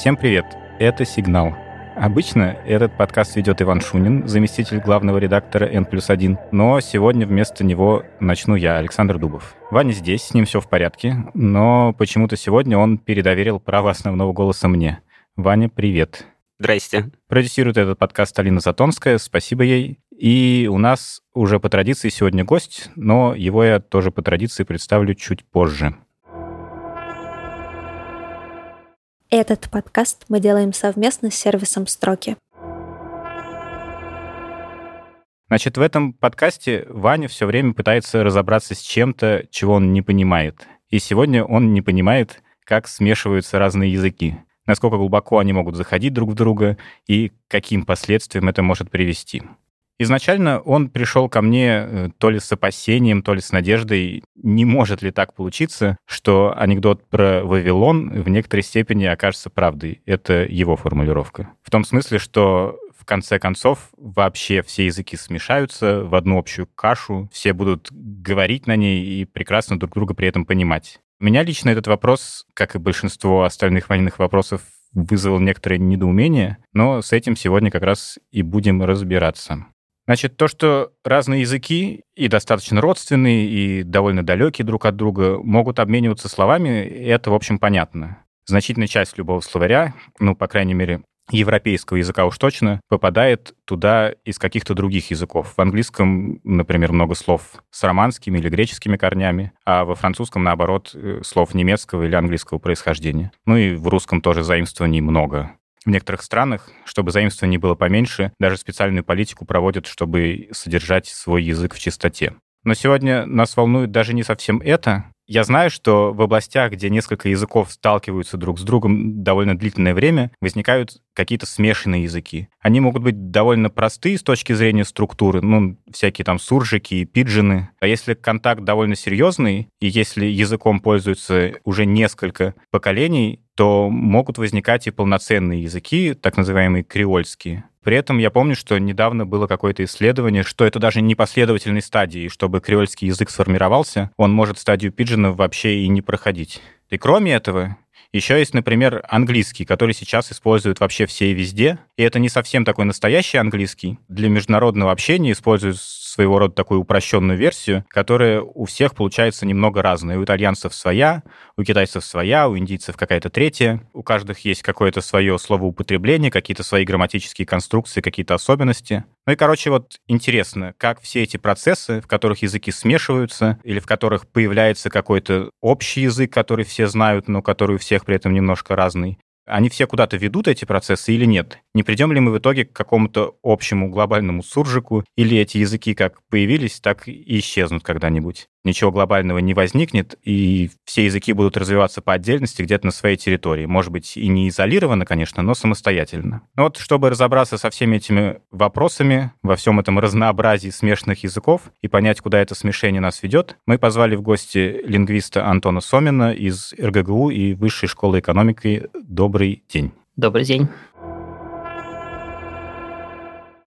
Всем привет! Это «Сигнал». Обычно этот подкаст ведет Иван Шунин, заместитель главного редактора N плюс 1, но сегодня вместо него начну я, Александр Дубов. Ваня здесь, с ним все в порядке, но почему-то сегодня он передоверил право основного голоса мне. Ваня, привет. Здрасте. Продюсирует этот подкаст Алина Затонская, спасибо ей. И у нас уже по традиции сегодня гость, но его я тоже по традиции представлю чуть позже. Этот подкаст мы делаем совместно с сервисом «Строки». Значит, в этом подкасте Ваня все время пытается разобраться с чем-то, чего он не понимает. И сегодня он не понимает, как смешиваются разные языки, насколько глубоко они могут заходить друг в друга и каким последствиям это может привести. Изначально он пришел ко мне э, то ли с опасением, то ли с надеждой, не может ли так получиться, что анекдот про Вавилон в некоторой степени окажется правдой. Это его формулировка. В том смысле, что в конце концов вообще все языки смешаются в одну общую кашу, все будут говорить на ней и прекрасно друг друга при этом понимать. Меня лично этот вопрос, как и большинство остальных военных вопросов, вызвал некоторое недоумение, но с этим сегодня как раз и будем разбираться. Значит, то, что разные языки и достаточно родственные, и довольно далекие друг от друга, могут обмениваться словами, это, в общем, понятно. Значительная часть любого словаря, ну, по крайней мере, европейского языка уж точно, попадает туда из каких-то других языков. В английском, например, много слов с романскими или греческими корнями, а во французском, наоборот, э, слов немецкого или английского происхождения. Ну и в русском тоже заимствований много. В некоторых странах, чтобы заимствований было поменьше, даже специальную политику проводят, чтобы содержать свой язык в чистоте. Но сегодня нас волнует даже не совсем это. Я знаю, что в областях, где несколько языков сталкиваются друг с другом довольно длительное время, возникают какие-то смешанные языки. Они могут быть довольно простые с точки зрения структуры, ну, всякие там суржики и пиджины. А если контакт довольно серьезный, и если языком пользуются уже несколько поколений, то могут возникать и полноценные языки, так называемые креольские. При этом я помню, что недавно было какое-то исследование, что это даже не последовательной стадии, чтобы креольский язык сформировался, он может стадию пиджина вообще и не проходить. И кроме этого, еще есть, например, английский, который сейчас используют вообще все и везде. И это не совсем такой настоящий английский. Для международного общения используют своего рода такую упрощенную версию, которая у всех получается немного разная. У итальянцев своя, у китайцев своя, у индийцев какая-то третья. У каждых есть какое-то свое словоупотребление, какие-то свои грамматические конструкции, какие-то особенности. Ну и, короче, вот интересно, как все эти процессы, в которых языки смешиваются, или в которых появляется какой-то общий язык, который все знают, но который у всех при этом немножко разный, они все куда-то ведут эти процессы или нет? Не придем ли мы в итоге к какому-то общему глобальному суржику, или эти языки как появились, так и исчезнут когда-нибудь? Ничего глобального не возникнет, и все языки будут развиваться по отдельности где-то на своей территории. Может быть, и не изолированно, конечно, но самостоятельно. Но вот чтобы разобраться со всеми этими вопросами, во всем этом разнообразии смешанных языков и понять, куда это смешение нас ведет, мы позвали в гости лингвиста Антона Сомина из РГГУ и Высшей школы экономики. Добрый день. Добрый день.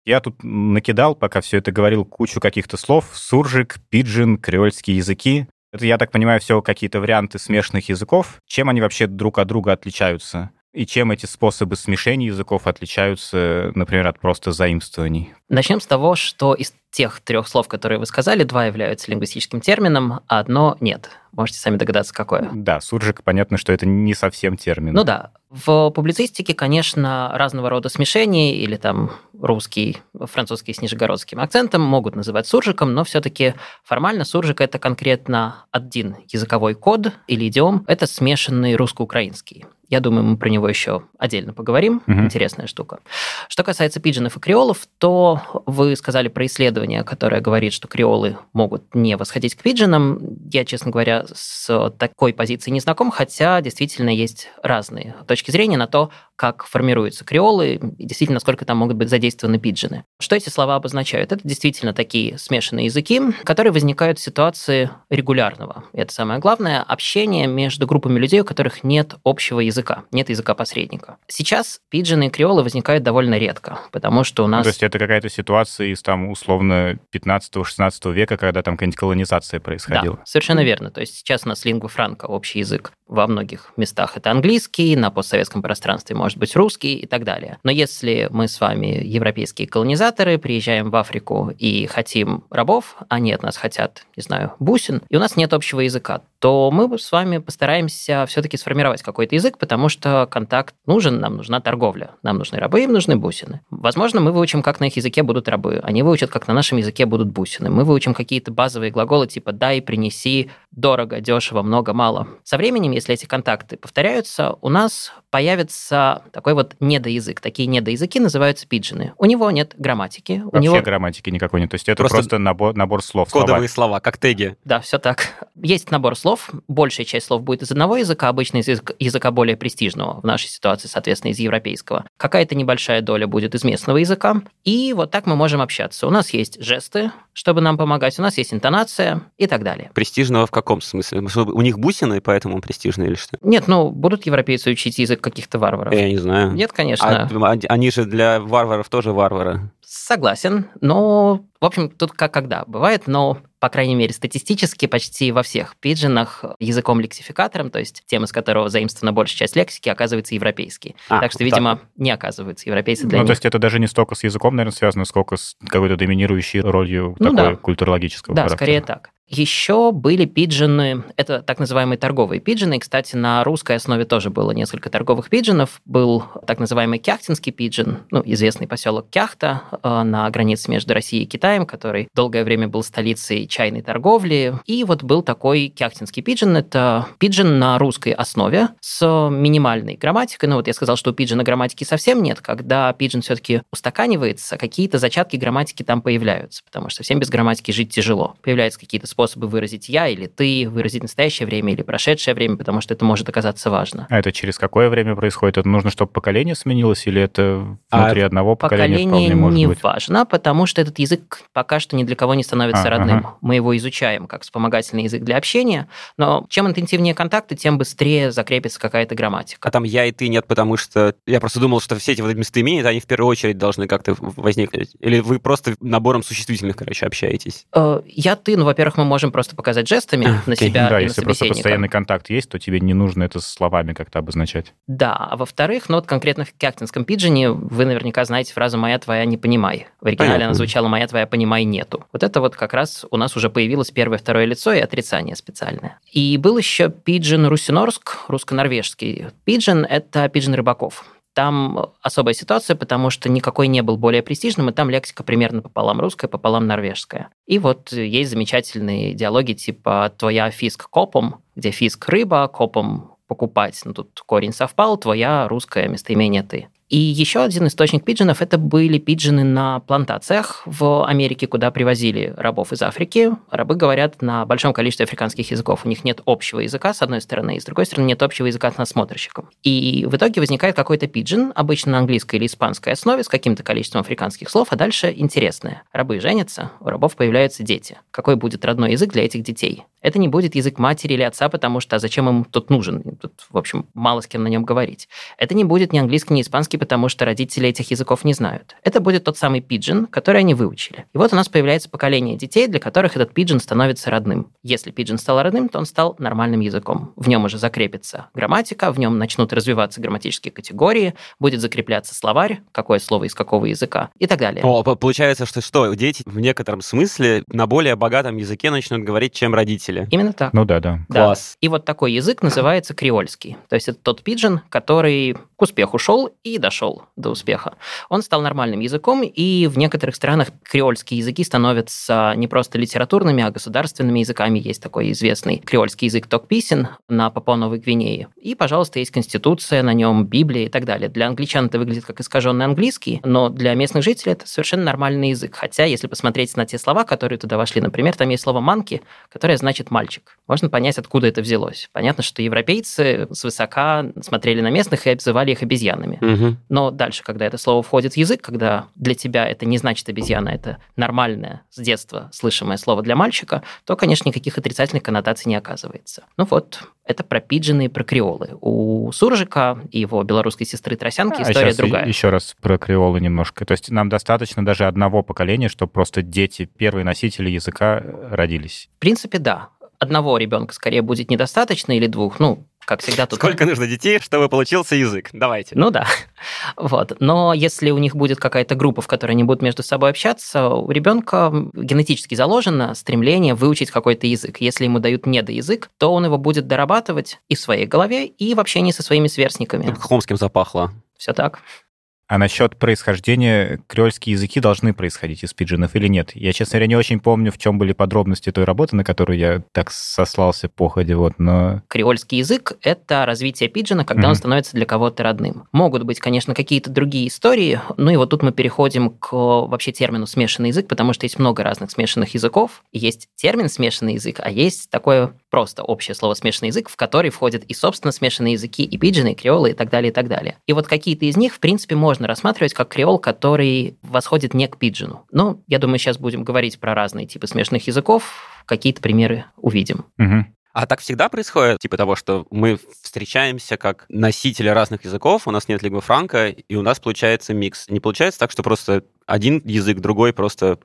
Я тут накидал, пока все это говорил, кучу каких-то слов. Суржик, пиджин, креольские языки. Это, я так понимаю, все какие-то варианты смешанных языков. Чем они вообще друг от друга отличаются? И чем эти способы смешения языков отличаются, например, от просто заимствований? Начнем с того, что из тех трех слов, которые вы сказали, два являются лингвистическим термином, а одно нет. Можете сами догадаться, какое. Да, суржик, понятно, что это не совсем термин. Ну да. В публицистике, конечно, разного рода смешения или там русский, французский с нижегородским акцентом могут называть суржиком, но все-таки формально суржик это конкретно один языковой код или идиом, это смешанный русско-украинский. Я думаю, мы про него еще отдельно поговорим. Угу. Интересная штука. Что касается пиджинов и креолов, то вы сказали про исследование, которое говорит, что креолы могут не восходить к пиджинам. Я, честно говоря, с такой позиции не знаком, хотя действительно есть разные точки зрения на то, как формируются креолы, и действительно, насколько там могут быть задействованы пиджины. Что эти слова обозначают? Это действительно такие смешанные языки, которые возникают в ситуации регулярного, и это самое главное, общения между группами людей, у которых нет общего языка, нет языка посредника. Сейчас пиджины и креолы возникают довольно редко, потому что у нас... То есть это какая-то ситуация из там условно 15-16 века, когда там какая-нибудь колонизация происходила? Да, совершенно верно. То есть сейчас у нас лингва франка, общий язык во многих местах это английский, на постсоветском пространстве может быть русский и так далее. Но если мы с вами европейские колонизаторы, приезжаем в Африку и хотим рабов, они от нас хотят, не знаю, бусин, и у нас нет общего языка, то мы с вами постараемся все-таки сформировать какой-то язык, потому что контакт нужен, нам нужна торговля, нам нужны рабы, им нужны бусины. Возможно, мы выучим, как на их языке будут рабы, они выучат, как на нашем языке будут бусины. Мы выучим какие-то базовые глаголы типа «дай», «принеси», «дорого», «дешево», «много», «мало». Со временем, если эти контакты повторяются, у нас появится такой вот недоязык. Такие недоязыки называются пиджины. У него нет грамматики. Вообще у него... грамматики никакой нет. То есть это просто, просто набор, набор слов. Кодовые слова. слова, как теги. Да, все так. Есть набор слов. Большая часть слов будет из одного языка, обычно из языка более престижного. В нашей ситуации, соответственно, из европейского. Какая-то небольшая доля будет из местного языка. И вот так мы можем общаться. У нас есть жесты, чтобы нам помогать. У нас есть интонация и так далее. Престижного в каком смысле? У них бусины, поэтому престижные или что? Нет, ну, будут европейцы учить язык каких-то варваров? Я не знаю. Нет, конечно. А, они же для варваров тоже варвары. Согласен, но, в общем, тут как когда бывает, но по крайней мере, статистически почти во всех пиджинах языком-лексификатором, то есть тем, из которого заимствована большая часть лексики, оказывается европейский. А, так что, видимо, так. не оказываются европейцы для Ну, них. то есть это даже не столько с языком, наверное, связано, сколько с какой-то доминирующей ролью ну, такой да. культурологического да, характера. скорее так. Еще были пиджины, это так называемые торговые пиджины. Кстати, на русской основе тоже было несколько торговых пиджинов. Был так называемый кяхтинский пиджин, ну, известный поселок Кяхта э, на границе между Россией и Китаем, который долгое время был столицей чайной торговли. И вот был такой кяхтинский пиджин. Это пиджин на русской основе с минимальной грамматикой. Ну, вот я сказал, что у пиджина грамматики совсем нет. Когда пиджин все-таки устаканивается, какие-то зачатки грамматики там появляются, потому что всем без грамматики жить тяжело. Появляются какие-то способы выразить я или ты, выразить настоящее время или прошедшее время, потому что это может оказаться важно. А это через какое время происходит? Это нужно, чтобы поколение сменилось, или это внутри а одного поколения поколение может не быть? важно, потому что этот язык пока что ни для кого не становится а, родным. Ага. Мы его изучаем как вспомогательный язык для общения, но чем интенсивнее контакты, тем быстрее закрепится какая-то грамматика. А там я и ты нет, потому что я просто думал, что все эти вот местоимения, они в первую очередь должны как-то возникнуть. Или вы просто набором существительных, короче, общаетесь? Э, я, ты, ну, во-первых, мы можем просто показать жестами okay. на себя Да, и если на просто постоянный контакт есть, то тебе не нужно это словами как-то обозначать. Да, а во-вторых, ну вот конкретно в кяхтинском пиджине вы наверняка знаете фразу «моя твоя не понимай». В оригинале Понятно. она звучала «моя твоя понимай нету». Вот это вот как раз у нас уже появилось первое, второе лицо и отрицание специальное. И был еще пиджин Русинорск, русско-норвежский. Пиджин – это пиджин рыбаков. Там особая ситуация, потому что никакой не был более престижным, и там лексика примерно пополам русская, пополам норвежская. И вот есть замечательные диалоги типа «твоя фиск копом», где фиск – рыба, копом – покупать. Ну, тут корень совпал, твоя русское местоимение «ты». И еще один источник пиджинов – это были пиджины на плантациях в Америке, куда привозили рабов из Африки. Рабы говорят на большом количестве африканских языков. У них нет общего языка, с одной стороны, и с другой стороны, нет общего языка с насмотрщиком. И в итоге возникает какой-то пиджин, обычно на английской или испанской основе, с каким-то количеством африканских слов, а дальше интересное. Рабы женятся, у рабов появляются дети. Какой будет родной язык для этих детей? Это не будет язык матери или отца, потому что а зачем им тут нужен? Тут, в общем, мало с кем на нем говорить. Это не будет ни английский, ни испанский, потому что родители этих языков не знают. Это будет тот самый пиджин, который они выучили. И вот у нас появляется поколение детей, для которых этот пиджин становится родным. Если пиджин стал родным, то он стал нормальным языком. В нем уже закрепится грамматика, в нем начнут развиваться грамматические категории, будет закрепляться словарь, какое слово из какого языка и так далее. О, получается, что что, дети в некотором смысле на более богатом языке начнут говорить, чем родители. Именно так. Ну да, да. Класс. Да. И вот такой язык называется креольский. То есть это тот пиджин, который к успеху шел и даже дошел до успеха, он стал нормальным языком, и в некоторых странах креольские языки становятся не просто литературными, а государственными языками. Есть такой известный креольский язык Токписин на Папуа-Новой Гвинее. И, пожалуйста, есть конституция на нем, Библия и так далее. Для англичан это выглядит как искаженный английский, но для местных жителей это совершенно нормальный язык. Хотя, если посмотреть на те слова, которые туда вошли, например, там есть слово «манки», которое значит «мальчик». Можно понять, откуда это взялось. Понятно, что европейцы свысока смотрели на местных и обзывали их обезьянами. Мгм. Но дальше, когда это слово входит в язык, когда для тебя это не значит обезьяна, это нормальное с детства слышимое слово для мальчика, то, конечно, никаких отрицательных коннотаций не оказывается. Ну вот, это про пиджины и про креолы. У Суржика и его белорусской сестры Тросянки история А щас другая. Еще раз про креолы немножко. То есть нам достаточно даже одного поколения, чтобы просто дети, первые носители языка э, родились. В принципе, да. Одного ребенка скорее будет недостаточно или двух. Ну, как всегда, тут Сколько нужно детей, чтобы получился язык? Давайте. Ну да. Вот. Но если у них будет какая-то группа, в которой они будут между собой общаться, у ребенка генетически заложено стремление выучить какой-то язык. Если ему дают недоязык, то он его будет дорабатывать и в своей голове, и в общении со своими сверстниками. Хомским запахло. Все так. А насчет происхождения, креольские языки должны происходить из пиджинов или нет? Я, честно говоря, не очень помню, в чем были подробности той работы, на которую я так сослался по ходе, вот, но... Креольский язык — это развитие пиджина, когда он Мгм. становится для кого-то родным. Могут быть, конечно, какие-то другие истории, ну и вот тут мы переходим к вообще термину смешанный язык, потому что есть много разных смешанных языков. Есть термин смешанный язык, а есть такое просто общее слово смешанный язык, в который входят и, собственно, смешанные языки, и пиджины, и креолы, и так далее, и так далее. И вот какие-то из них, в принципе, можно рассматривать как креол, который восходит не к пиджину. Ну, я думаю, сейчас будем говорить про разные типы смешанных языков, какие-то примеры увидим. Мгм. А так всегда происходит, типа того, что мы встречаемся как носители разных языков, у нас нет лингва франка, и у нас получается микс. Не получается так, что просто один язык другой просто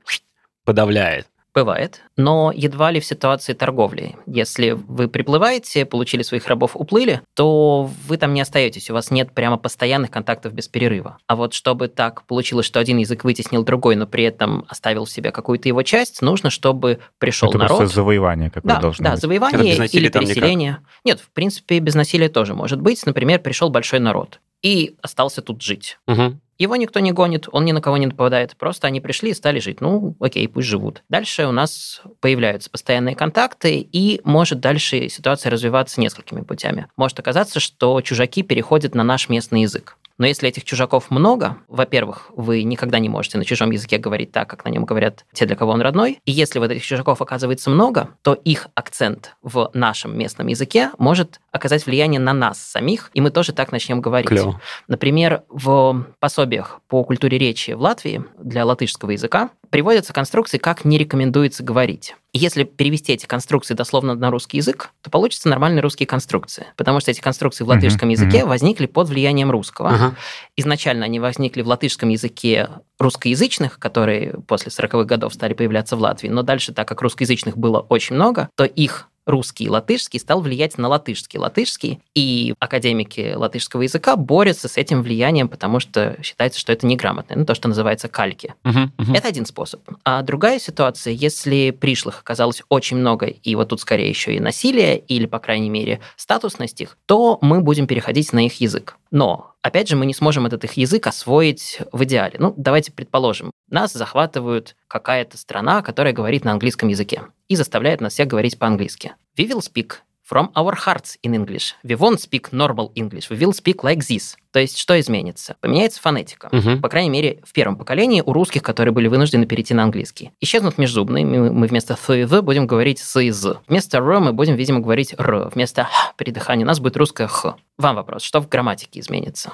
подавляет. Бывает, но едва ли в ситуации торговли. Если вы приплываете, получили своих рабов, уплыли, то вы там не остаетесь, у вас нет прямо постоянных контактов без перерыва. А вот чтобы так получилось, что один язык вытеснил другой, но при этом оставил в себе какую-то его часть, нужно, чтобы пришел Это народ. просто завоевание какое Да, должно да, быть. Это завоевание или там никак? переселение. Нет, в принципе, без насилия тоже может быть. Например, пришел большой народ и остался тут жить. Мгм. Его никто не гонит, он ни на кого не нападает. Просто они пришли и стали жить. Ну, окей, пусть живут. Дальше у нас появляются постоянные контакты, и может дальше ситуация развиваться несколькими путями. Может оказаться, что чужаки переходят на наш местный язык. Но если этих чужаков много, во-первых, вы никогда не можете на чужом языке говорить так, как на нем говорят те, для кого он родной. И если вот этих чужаков оказывается много, то их акцент в нашем местном языке может оказать влияние на нас самих, и мы тоже так начнем говорить. Клево. Например, в пособиях по культуре речи в Латвии для латышского языка приводятся конструкции, как не рекомендуется говорить. Если перевести эти конструкции дословно на русский язык, то получатся нормальные русские конструкции. Потому что эти конструкции в латышском языке возникли под влиянием русского. Ага. Изначально они возникли в латышском языке русскоязычных, которые после 40-х годов стали появляться в Латвии. Но дальше, так как русскоязычных было очень много, то их русский и латышский стал влиять на латышский. Латышский и академики латышского языка борются с этим влиянием, потому что считается, что это неграмотно. Ну, то, что называется кальки. Мгм, мгм. Это один способ. А другая ситуация, если пришлых оказалось очень много, и вот тут скорее еще и насилие, или, по крайней мере, статусность их, то мы будем переходить на их язык. Но, опять же, мы не сможем этот их язык освоить в идеале. Ну, давайте предположим, нас захватывают какая-то страна, которая говорит на английском языке и заставляет нас всех говорить по-английски. We will speak from our hearts in English. We won't speak normal English. We will speak like this. То есть что изменится? Поменяется фонетика. Мгм. По крайней мере, в первом поколении у русских, которые были вынуждены перейти на английский. Исчезнут межзубные, мы мы вместо th и the будем говорить с и з. Вместо р мы будем, видимо, говорить р. Вместо х при дыхании у нас будет русское х. Вам вопрос, что в грамматике изменится?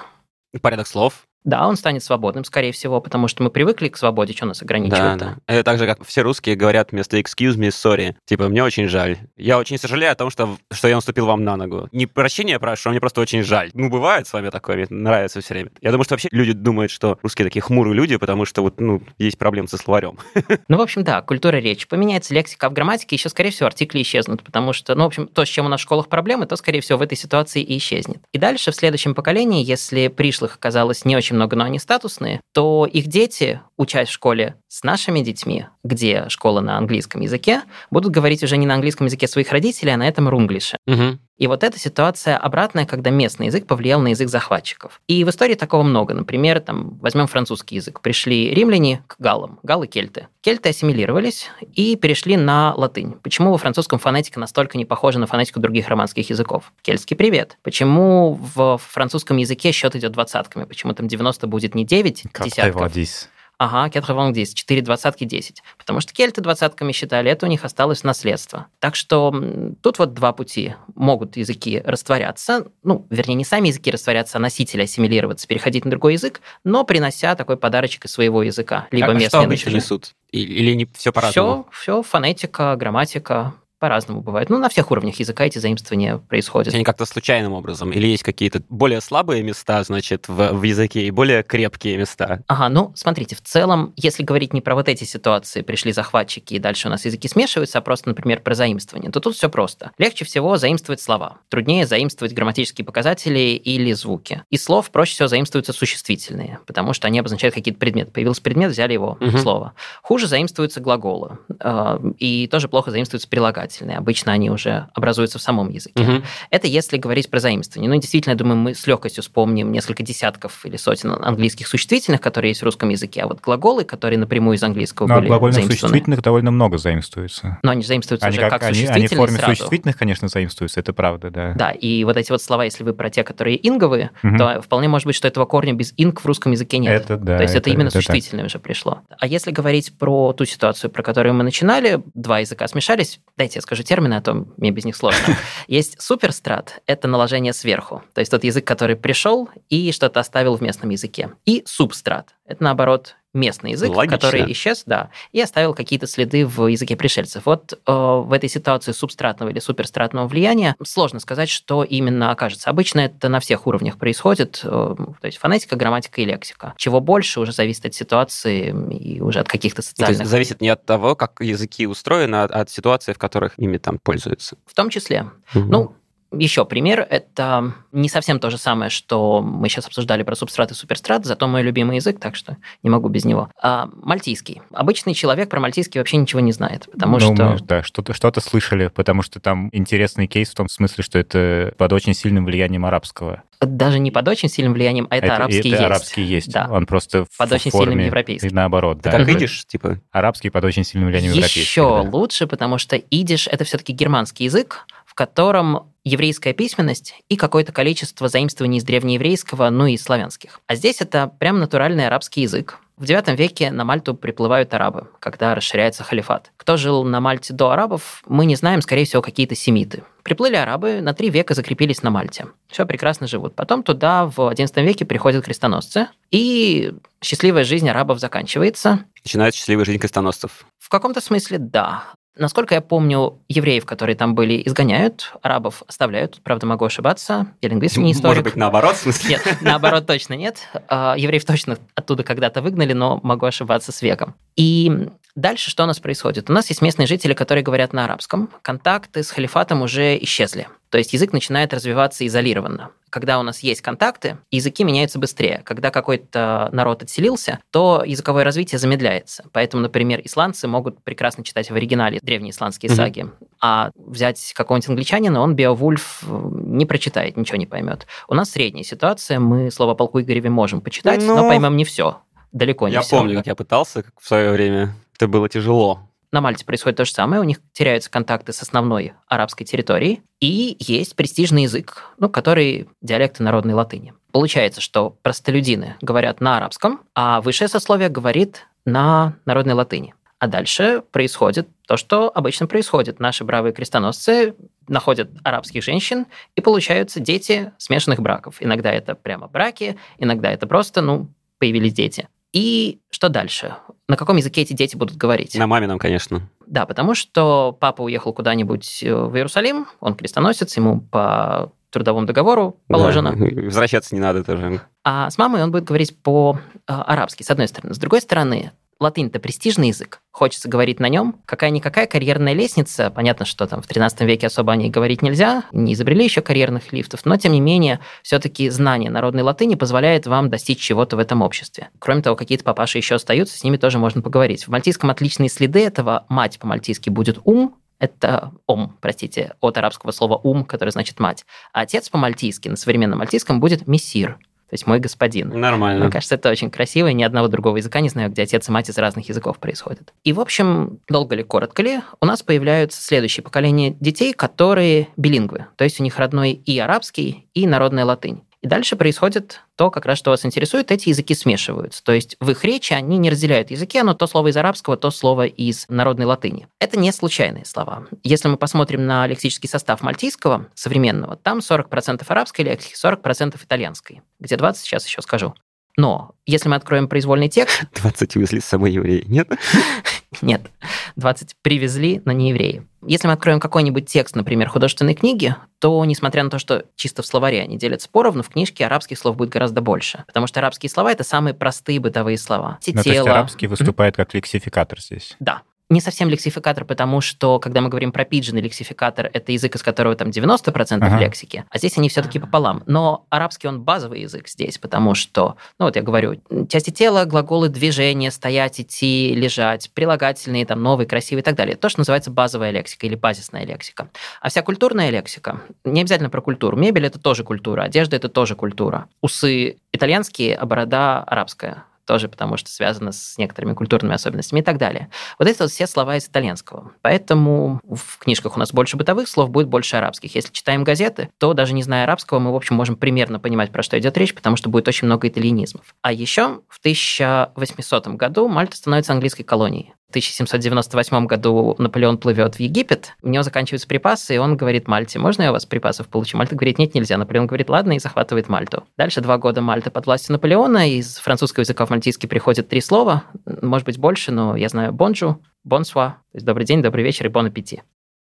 Порядок слов. Да, он станет свободным, скорее всего, потому что мы привыкли к свободе, что нас Да, ограничивает. да. Это так же, как все русские говорят вместо excuse me, sorry. Типа, мне очень жаль. Я очень сожалею о том, что, что я наступил вам на ногу. Не прощения прошу, а мне просто очень жаль. Ну, бывает с вами такое, мне нравится все время. Я думаю, что вообще люди думают, что русские такие хмурые люди, потому что вот, ну, есть проблемы со словарем. Ну, в общем, да, культура речи. Поменяется лексика, в грамматике еще, скорее всего, артикли исчезнут, потому что, ну, в общем, то, с чем у нас в школах проблемы, то, скорее всего, в этой ситуации и исчезнет. И дальше, в следующем поколении, если пришлых оказалось не очень много, но они статусные, то их дети, учась в школе с нашими детьми, где школа на английском языке, будут говорить уже не на английском языке своих родителей, а на этом рунглише. Мгм. И вот эта ситуация обратная, когда местный язык повлиял на язык захватчиков. И в истории такого много. Например, там, возьмем французский язык. Пришли римляне к галлам, галлы кельты. Кельты ассимилировались и перешли на латынь. Почему во французском фонетика настолько не похожа на фонетику других романских языков? Кельтский привет. Почему в французском языке счет идет двадцатками? Почему там 90 будет не 9 десятков? Ага, 90, 4 двадцатки 10. Потому что кельты двадцатками считали, это у них осталось наследство. Так что тут вот два пути. Могут языки растворяться, ну, вернее, не сами языки растворяться, а носители ассимилироваться, переходить на другой язык, но принося такой подарочек из своего языка. Либо а местные что обычно носители. несут? Или не все по-разному? Все, все, фонетика, грамматика, по-разному бывает. Ну, на всех уровнях языка эти заимствования происходят. Они как-то случайным образом? Или есть какие-то более слабые места, значит, в, в языке и более крепкие места? Ага, ну, смотрите, в целом, если говорить не про вот эти ситуации, пришли захватчики, и дальше у нас языки смешиваются, а просто, например, про заимствование, то тут все просто. Легче всего заимствовать слова. Труднее заимствовать грамматические показатели или звуки. Из слов проще всего заимствуются существительные, потому что они обозначают какие-то предметы. Появился предмет, взяли его Мгм. слово. Хуже заимствуются глаголы. э, И тоже плохо заимствуются прилагательные. Обычно они уже образуются в самом языке. Мгм. Это если говорить про заимствование. Ну, действительно, я думаю, мы с легкостью вспомним несколько десятков или сотен английских существительных, которые есть в русском языке. А вот глаголы, которые напрямую из английского Ну, от были глагольных существительных довольно много заимствуется. Но они заимствуются Они, уже как, как, они, они в существительные форме сразу. существительных, конечно, заимствуются, это правда, да. Да, и вот эти вот слова, если вы про те, которые инговые, Мгм. то вполне может быть, что этого корня без инг в русском языке нет. Это да. То есть это, именно так. существительное уже пришло. А если говорить про ту ситуацию, про которую мы начинали, два языка смешались, дайте я скажу термины, а то мне без них сложно. Есть суперстрат, это наложение сверху. То есть тот язык, который пришел и что-то оставил в местном языке. И субстрат, это наоборот местный язык, Логично. который исчез, да, и оставил какие-то следы в языке пришельцев. Вот э, в этой ситуации субстратного или суперстратного влияния сложно сказать, что именно окажется. Обычно это на всех уровнях происходит, э, то есть фонетика, грамматика и лексика. Чего больше уже зависит от ситуации и уже от каких-то Ну, То социальных. есть зависит не от того, как языки устроены, а от ситуации, в которых ими там пользуются. В том числе. Мгм. Ну, еще пример. Это не совсем то же самое, что мы сейчас обсуждали про субстрат и суперстрат, зато мой любимый язык, так что не могу без него. А, мальтийский. Обычный человек про мальтийский вообще ничего не знает, потому Ну, что... мы, да, что-то, что-то слышали, потому что там интересный кейс в том смысле, что это под очень сильным влиянием арабского. Даже не под очень сильным влиянием, а это, арабский это есть. арабский есть. Да. Он просто в Под очень форме сильным европейским. И наоборот, да. Как видишь, типа, Арабский под очень сильным влиянием европейского. Еще да. лучше, потому что идиш это все-таки германский язык, в котором еврейская письменность и какое-то количество заимствований из древнееврейского, ну и славянских. А здесь это прям натуральный арабский язык. В IX веке на Мальту приплывают арабы, когда расширяется халифат. Кто жил на Мальте до арабов, мы не знаем, скорее всего, какие-то семиты. Приплыли арабы, на три века закрепились на Мальте. Все прекрасно живут. Потом туда в XI веке приходят крестоносцы, и счастливая жизнь арабов заканчивается. начинает счастливая жизнь крестоносцев. В каком-то смысле да. Насколько я помню, евреев, которые там были, изгоняют, арабов оставляют. Правда, могу ошибаться. Я лингвист, не историк. Может быть, наоборот, в смысле? Нет, наоборот, точно нет. А, Евреев точно оттуда когда-то выгнали, но могу ошибаться с веком. И дальше что у нас происходит? У нас есть местные жители, которые говорят на арабском. Контакты с халифатом уже исчезли. То есть язык начинает развиваться изолированно. Когда у нас есть контакты, языки меняются быстрее. Когда какой-то народ отселился, то языковое развитие замедляется. Поэтому, например, исландцы могут прекрасно читать в оригинале древние исландские Мгм. саги. А взять какого-нибудь англичанина, он Беовульф э, не прочитает, ничего не поймет. У нас средняя ситуация, мы слово полку Игореве можем почитать, но Ну, поймем не все. Далеко не Я все. помню, как я пытался в свое время. Это было тяжело. На Мальте происходит то же самое, у них теряются контакты с основной арабской территорией, и есть престижный язык, ну, который диалекты народной латыни. Получается, что простолюдины говорят на арабском, а высшее сословие говорит на народной латыни. А дальше происходит то, что обычно происходит. Наши бравые крестоносцы находят арабских женщин, и получаются дети смешанных браков. Иногда это прямо браки, иногда это просто, ну, появились дети. И что дальше? На каком языке эти дети будут говорить? На мамином, конечно. Да, потому что папа уехал куда-нибудь э, в Иерусалим, он крестоносец, ему по трудовому договору положено. Да, Возвращаться не надо тоже. А с мамой он будет говорить по-арабски, с одной стороны. С другой стороны, латынь это престижный язык, хочется говорить на нем. Какая-никакая карьерная лестница, понятно, что там в 13 веке особо о ней говорить нельзя, не изобрели еще карьерных лифтов, но тем не менее, все-таки знание народной латыни позволяет вам достичь чего-то в этом обществе. Кроме того, какие-то папаши еще остаются, с ними тоже можно поговорить. В мальтийском отличные следы этого. Мать по-мальтийски будет ум, это ом, простите, от арабского слова ум, который значит мать. А отец по-мальтийски, на современном мальтийском будет мессир, то есть мой господин. Нормально. Мне кажется, это очень красиво, и ни одного другого языка не знаю, где отец и мать из разных языков происходят. И, в общем, долго ли, коротко ли, у нас появляются следующее поколение детей, которые билингвы. То есть у них родной и арабский, и народная латынь. И дальше происходит то, как раз что вас интересует, эти языки смешиваются. То есть в их речи они не разделяют языки, оно то слово из арабского, то слово из народной латыни. Это не случайные слова. Если мы посмотрим на лексический состав мальтийского современного, там 40% арабской лексики, 40% итальянской. Где 20, сейчас еще скажу. Но если мы откроем произвольный текст... 20 увезли с собой евреи, нет? Нет, 20 привезли, но не евреи. Если мы откроем какой-нибудь текст, например, художественной книги, то, несмотря на то, что чисто в словаре они делятся поровну, в книжке арабских слов будет гораздо больше. Потому что арабские слова — это самые простые бытовые слова. Ну, то есть арабский выступает как лексификатор здесь. Да, не совсем лексификатор, потому что, когда мы говорим про пиджин лексификатор, это язык, из которого там 90% ага. лексики, а здесь они все-таки пополам. Но арабский, он базовый язык здесь, потому что, ну вот я говорю, части тела, глаголы движения, стоять, идти, лежать, прилагательные, там, новые, красивые и так далее. То, что называется базовая лексика или базисная лексика. А вся культурная лексика, не обязательно про культуру. Мебель – это тоже культура, одежда – это тоже культура. Усы итальянские, а борода арабская тоже потому что связано с некоторыми культурными особенностями и так далее. Вот это вот все слова из итальянского. Поэтому в книжках у нас больше бытовых слов, будет больше арабских. Если читаем газеты, то даже не зная арабского, мы, в общем, можем примерно понимать, про что идет речь, потому что будет очень много итальянизмов. А еще в 1800 году Мальта становится английской колонией. 1798 году Наполеон плывет в Египет, у него заканчиваются припасы, и он говорит Мальте, можно я у вас припасов получу? Мальта говорит, нет, нельзя. Наполеон говорит, ладно, и захватывает Мальту. Дальше два года Мальта под властью Наполеона, из французского языка в мальтийский приходит три слова, может быть больше, но я знаю бонжу, бонсуа, то есть добрый день, добрый вечер и бон аппетит.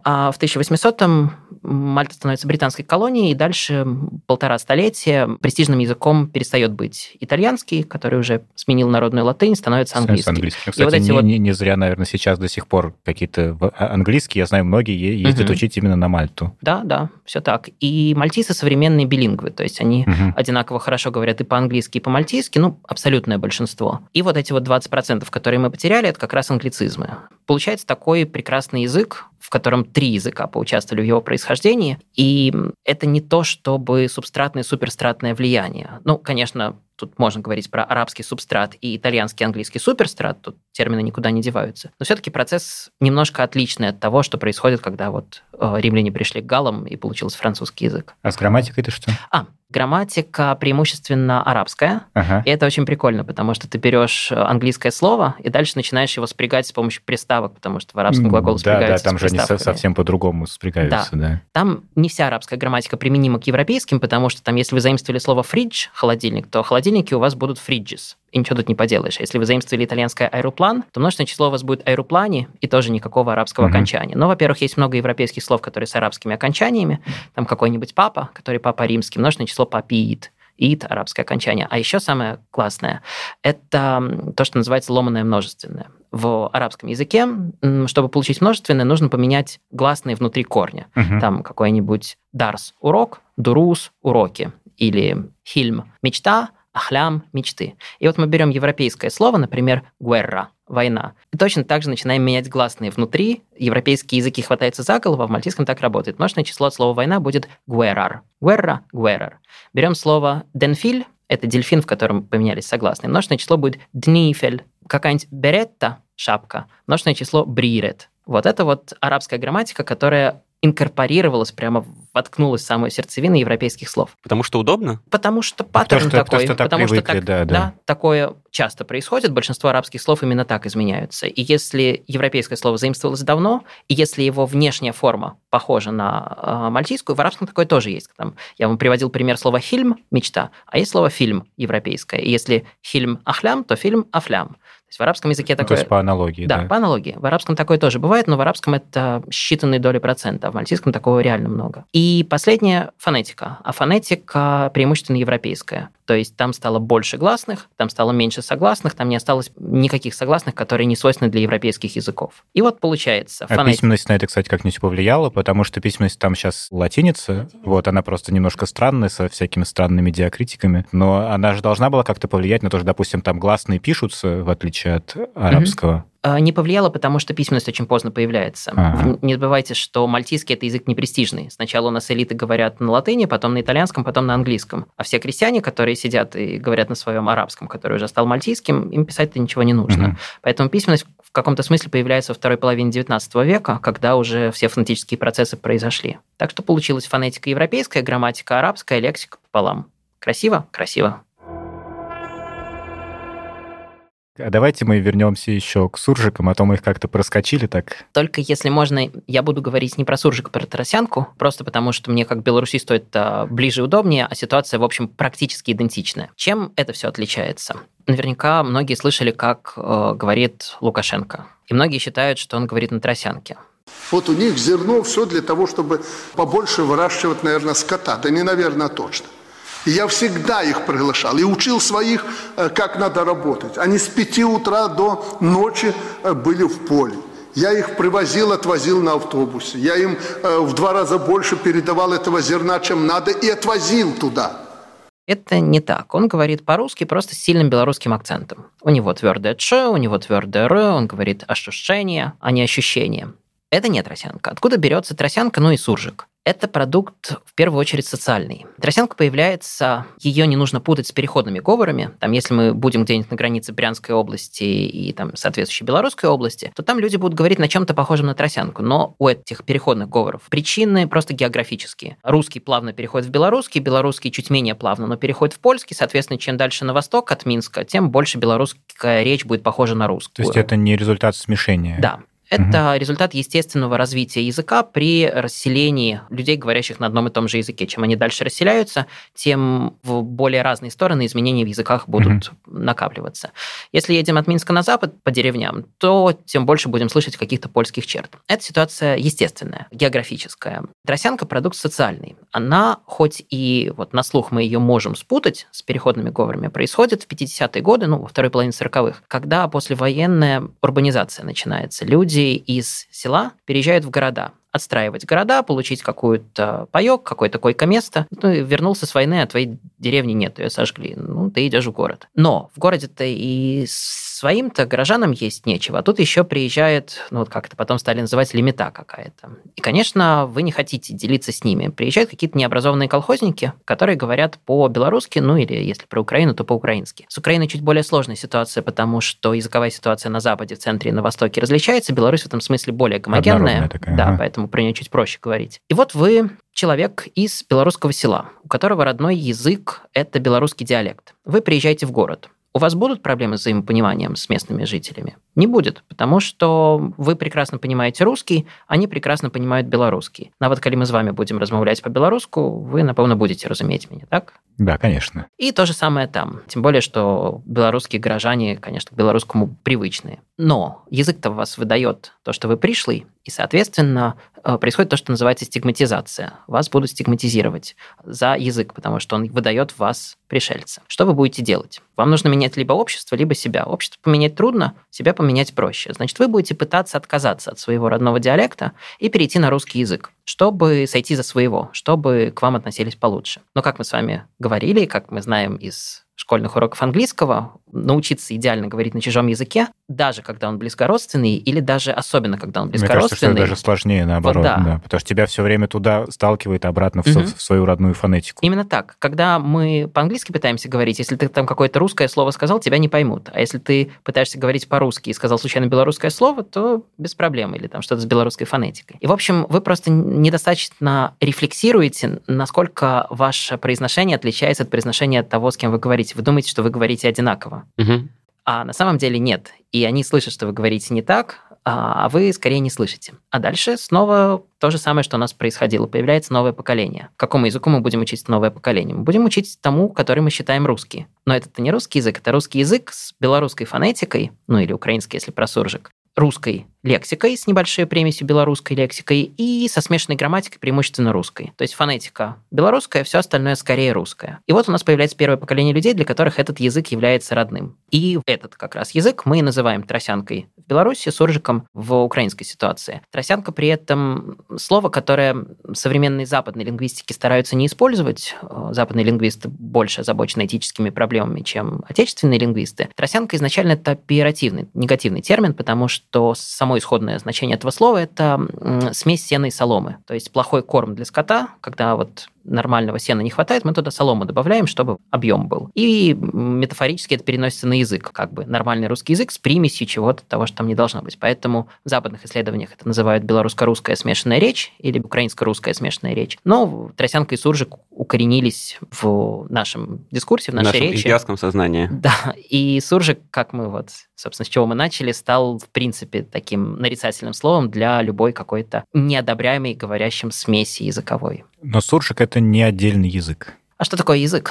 А в 1800-м Мальта становится британской колонией, и дальше полтора столетия престижным языком перестает быть итальянский, который уже сменил народную латынь, становится английский. английский. Ну, кстати, вот эти не, вот... не, не зря, наверное, сейчас до сих пор какие-то а, английские, я знаю, многие ездят угу. учить именно на Мальту. Да, да, все так. И мальтийцы современные билингвы, то есть они угу. одинаково хорошо говорят и по-английски, и по-мальтийски, ну, абсолютное большинство. И вот эти вот 20%, которые мы потеряли, это как раз англицизмы. Получается такой прекрасный язык, в котором три языка поучаствовали в его происхождении. И это не то, чтобы субстратное суперстратное влияние. Ну, конечно, тут можно говорить про арабский субстрат и итальянский английский суперстрат, тут термины никуда не деваются. Но все-таки процесс немножко отличный от того, что происходит, когда вот э, римляне пришли к галам и получился французский язык. А с грамматикой это что? А, Грамматика преимущественно арабская, ага. и это очень прикольно, потому что ты берешь английское слово и дальше начинаешь его спрягать с помощью приставок, потому что в арабском глагол спрягаются Да, да, там же они совсем по-другому спрягаются, да. да. Там не вся арабская грамматика применима к европейским, потому что там, если вы заимствовали слово фридж, холодильник, то холодильники у вас будут фриджес и ничего тут не поделаешь. Если вы заимствовали итальянское аэроплан, то множественное число у вас будет аэроплане и тоже никакого арабского mm-hmm. окончания. Но, во-первых, есть много европейских слов, которые с арабскими окончаниями. Там какой-нибудь папа, который папа римский, множественное число папиит. Ид, арабское окончание. А еще самое классное – это то, что называется ломаное множественное. В арабском языке, чтобы получить множественное, нужно поменять гласные внутри корня. Uh-huh. Там какой-нибудь дарс – урок, дурус – уроки. Или хильм – мечта, ахлям, мечты. И вот мы берем европейское слово, например, гуэрра, война. И точно так же начинаем менять гласные внутри. Европейские языки хватаются за голову, а в мальтийском так работает. Множественное число от слова «война» будет гуэрар. Гуэрра, гуэрар. Берем слово денфиль, это дельфин, в котором поменялись согласные. Множественное число будет днифель. Какая-нибудь беретта, шапка. Множественное число брирет. Вот это вот арабская грамматика, которая инкорпорировалась, прямо воткнулась в самую сердцевину европейских слов. Потому что удобно? Потому что паттерн потому, такой. Потому что так потому привыкли, что так, да, да. да, такое часто происходит. Большинство арабских слов именно так изменяются. И если европейское слово заимствовалось давно, и если его внешняя форма похожа на э, мальтийскую, в арабском такое тоже есть. Там, я вам приводил пример слова «хильм» – «мечта», а есть слово «фильм» европейское. И если «хильм ахлям», то «фильм афлям». То есть в арабском языке ну, такое... То есть по аналогии, да? Да, по аналогии. В арабском такое тоже бывает, но в арабском это считанные доли процента, а в мальтийском такого реально много. И последнее – фонетика. А фонетика преимущественно европейская. То есть там стало больше гласных, там стало меньше согласных, там не осталось никаких согласных, которые не свойственны для европейских языков. И вот получается... А письменность на это, кстати, как-нибудь повлияла, потому что письменность там сейчас латиница, латиница, вот, она просто немножко странная, со всякими странными диакритиками, но она же должна была как-то повлиять на то, что, допустим, там гласные пишутся, в отличие от арабского. э, не повлияло, потому что письменность очень поздно появляется. Ага. Не забывайте, что мальтийский – это язык непрестижный. Сначала у нас элиты говорят на латыни, потом на итальянском, потом на английском. А все крестьяне, которые сидят и говорят на своем арабском, который уже стал мальтийским, им писать-то ничего не нужно. Угу. Поэтому письменность в каком-то смысле появляется во второй половине XIX века, когда уже все фонетические процессы произошли. Так что получилась фонетика европейская, грамматика арабская, лексика пополам. Красиво? Красиво. А давайте мы вернемся еще к суржикам, а то мы их как-то проскочили так. Только если можно, я буду говорить не про суржик, а про тарасянку, просто потому что мне как белорусисту это ближе и удобнее, а ситуация, в общем, практически идентичная. Чем это все отличается? Наверняка многие слышали, как э, говорит Лукашенко. И многие считают, что он говорит на тросянке. Вот у них зерно все для того, чтобы побольше выращивать, наверное, скота. Да не, наверное, точно. И я всегда их приглашал и учил своих, э, как надо работать. Они с пяти утра до ночи э, были в поле. Я их привозил, отвозил на автобусе. Я им э, в два раза больше передавал этого зерна, чем надо, и отвозил туда. Это не так. Он говорит по-русски просто с сильным белорусским акцентом. У него твердое «ч», у него твердое «р», он говорит ощущение, а не ощущение. Это не тросянка. Откуда берется тросянка, ну и суржик? Это продукт в первую очередь социальный. Тросянка появляется, ее не нужно путать с переходными говорами. Там, если мы будем где-нибудь на границе Брянской области и там соответствующей Белорусской области, то там люди будут говорить на чем-то похожем на тросянку. Но у этих переходных говоров причины просто географические. Русский плавно переходит в белорусский, белорусский чуть менее плавно, но переходит в польский. Соответственно, чем дальше на восток от Минска, тем больше белорусская речь будет похожа на русскую. То есть это не результат смешения? Да. Это угу. результат естественного развития языка при расселении людей, говорящих на одном и том же языке. Чем они дальше расселяются, тем в более разные стороны изменения в языках будут угу. накапливаться. Если едем от Минска на запад по деревням, то тем больше будем слышать каких-то польских черт. Это ситуация естественная, географическая. Тросянка – продукт социальный. Она, хоть и вот на слух мы ее можем спутать с переходными говорами, происходит в 50-е годы, ну, во второй половине 40-х, когда послевоенная урбанизация начинается. Люди люди из села переезжают в города отстраивать города, получить какую-то паек, какое-то койко-место. Ну, и вернулся с войны, а твоей деревни нет, ее сожгли. Ну, ты идешь в город. Но в городе-то и своим-то горожанам есть нечего. А тут еще приезжает, ну, вот как это потом стали называть, лимита какая-то. И, конечно, вы не хотите делиться с ними. Приезжают какие-то необразованные колхозники, которые говорят по-белорусски, ну, или если про Украину, то по-украински. С Украиной чуть более сложная ситуация, потому что языковая ситуация на Западе, в центре и на Востоке различается. Беларусь в этом смысле более гомогенная. Такая, да, ага. поэтому поэтому про нее чуть проще говорить. И вот вы человек из белорусского села, у которого родной язык – это белорусский диалект. Вы приезжаете в город. У вас будут проблемы с взаимопониманием с местными жителями? Не будет, потому что вы прекрасно понимаете русский, они прекрасно понимают белорусский. А вот когда мы с вами будем размовлять по-белоруску, вы, напевно, будете разуметь меня, так? Да, конечно. И то же самое там. Тем более, что белорусские горожане, конечно, к белорусскому привычные. Но язык-то вас выдает то, что вы пришли, и, соответственно, э, происходит то, что называется стигматизация. Вас будут стигматизировать за язык, потому что он выдает вас пришельца. Что вы будете делать? Вам нужно менять либо общество, либо себя. Общество поменять трудно, себя поменять проще. Значит, вы будете пытаться отказаться от своего родного диалекта и перейти на русский язык чтобы сойти за своего, чтобы к вам относились получше. Но, как мы с вами говорили, как мы знаем из школьных уроков английского, научиться идеально говорить на чужом языке, даже когда он близкородственный, или даже особенно, когда он близкородственный. Мне кажется, что это даже сложнее, наоборот, вот, да. да. Потому что тебя все время туда сталкивает обратно в, угу. в свою родную фонетику. Именно так. Когда мы по-английски пытаемся говорить, если ты там какое-то русское слово сказал, тебя не поймут. А если ты пытаешься говорить по-русски и сказал случайно белорусское слово, то без проблем. Или там что-то с белорусской фонетикой. И, в общем, вы просто недостаточно рефлексируете, насколько ваше произношение отличается от произношения того, с кем вы говорите. Вы думаете, что вы говорите одинаково. Угу. А на самом деле нет. И они слышат, что вы говорите не так, а вы скорее не слышите. А дальше снова то же самое, что у нас происходило. Появляется новое поколение. Какому языку мы будем учить новое поколение? Мы будем учить тому, который мы считаем русский. Но это не русский язык, это русский язык с белорусской фонетикой, ну или украинский, если про суржик, русской лексикой с небольшой примесью белорусской лексикой и со смешанной грамматикой, преимущественно русской. То есть фонетика белорусская, все остальное скорее русское. И вот у нас появляется первое поколение людей, для которых этот язык является родным. И этот как раз язык мы называем тросянкой в Беларуси, суржиком в украинской ситуации. Тросянка при этом слово, которое современные западные лингвистики стараются не использовать. Западные лингвисты больше озабочены этическими проблемами, чем отечественные лингвисты. Тросянка изначально это оперативный, негативный термин, потому что само исходное значение этого слова – это смесь сена и соломы. То есть плохой корм для скота, когда вот нормального сена не хватает, мы туда солому добавляем, чтобы объем был. И метафорически это переносится на язык, как бы нормальный русский язык с примесью чего-то того, что там не должно быть. Поэтому в западных исследованиях это называют белорусско-русская смешанная речь или украинско-русская смешанная речь. Но Тросянка и Суржик укоренились в нашем дискурсе, в нашей в нашем речи. имперском сознании. Да, и Суржик, как мы вот, собственно, с чего мы начали, стал, в принципе, таким нарицательным словом для любой какой-то неодобряемой говорящим смеси языковой. Но суржик — это не отдельный язык. А что такое язык?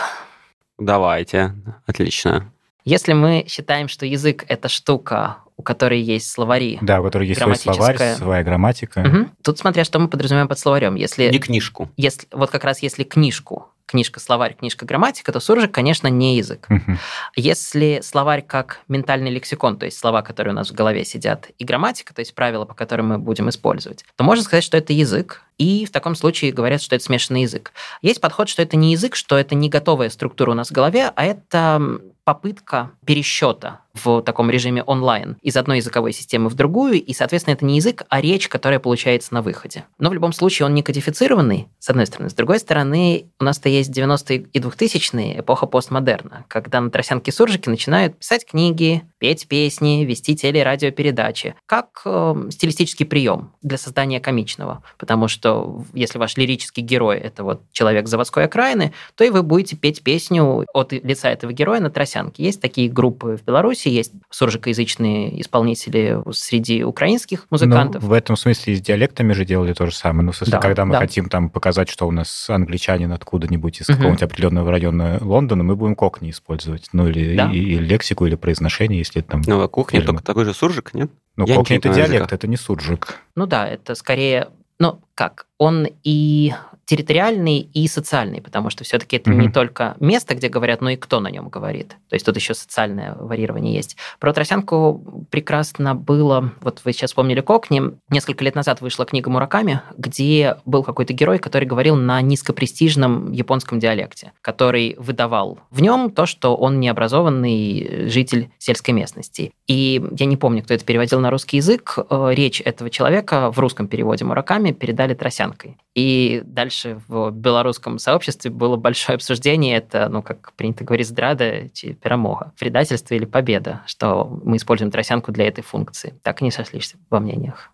Давайте. Отлично. Если мы считаем, что язык – это штука, у которой есть словари, Да, у которой есть свой словарь, своя грамматика. Мгм. тут смотря, что мы подразумеваем под словарем. Если, Не книжку. если вот как раз если книжку, книжка словарь, книжка грамматика, то суржик, конечно, не язык. Мгм. Если словарь как ментальный лексикон, то есть слова, которые у нас в голове сидят, и грамматика, то есть правила, по которым мы будем использовать, то можно сказать, что это язык, и в таком случае говорят, что это смешанный язык. Есть подход, что это не язык, что это не готовая структура у нас в голове, а это попытка пересчета в таком режиме онлайн из одной языковой системы в другую, и, соответственно, это не язык, а речь, которая получается на выходе. Но в любом случае он не кодифицированный, с одной стороны. С другой стороны, у нас-то есть 90-е и 2000-е, эпоха постмодерна, когда на тросянке суржики начинают писать книги, петь песни, вести теле- и радиопередачи, как э, стилистический прием для создания комичного. Потому что если ваш лирический герой – это вот человек заводской окраины, то и вы будете петь песню от лица этого героя на тросянке. Есть такие группы в Беларуси, есть суржикоязычные исполнители среди украинских музыкантов. Ну, в этом смысле и с диалектами же делали то же самое. Ну, в смысле, Да, когда мы да. хотим там показать, что у нас англичанин откуда-нибудь из какого-нибудь определенного района Лондона, мы будем кокни использовать. Ну, или Да. и, и лексику, или произношение, если там... Ну, а кухня только такой же суржик, нет? Ну, я не кокни — это диалект, языка. это не суржик. Ну да, это скорее, ну как, он и территориальный, и социальный, потому что все-таки это не Мгм. только место, где говорят, но и кто на нем говорит. То есть тут еще социальное варьирование есть. Про Тросянку прекрасно было, вот вы сейчас вспомнили Кокни, несколько лет назад вышла книга Мураками, где был какой-то герой, который говорил на низкопрестижном японском диалекте, который выдавал в нем то, что он необразованный житель сельской местности. И я не помню, кто это переводил на русский язык, э, речь этого человека в русском переводе Мураками передали тросянкой. И дальше в белорусском сообществе было большое обсуждение, это, ну, как принято говорить, здрада чи перемога, предательство или победа, что мы используем тросянку для этой функции. Так и не сошлись во мнениях.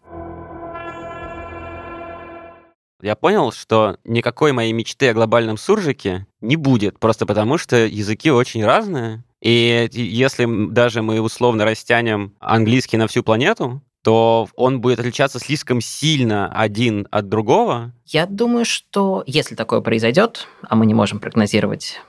Я понял, что никакой моей мечты о глобальном суржике не будет, просто потому что языки очень разные. И если даже мы условно растянем английский на всю планету, то он будет отличаться слишком сильно один от другого. Я думаю, что если такое произойдет, а мы не можем прогнозировать,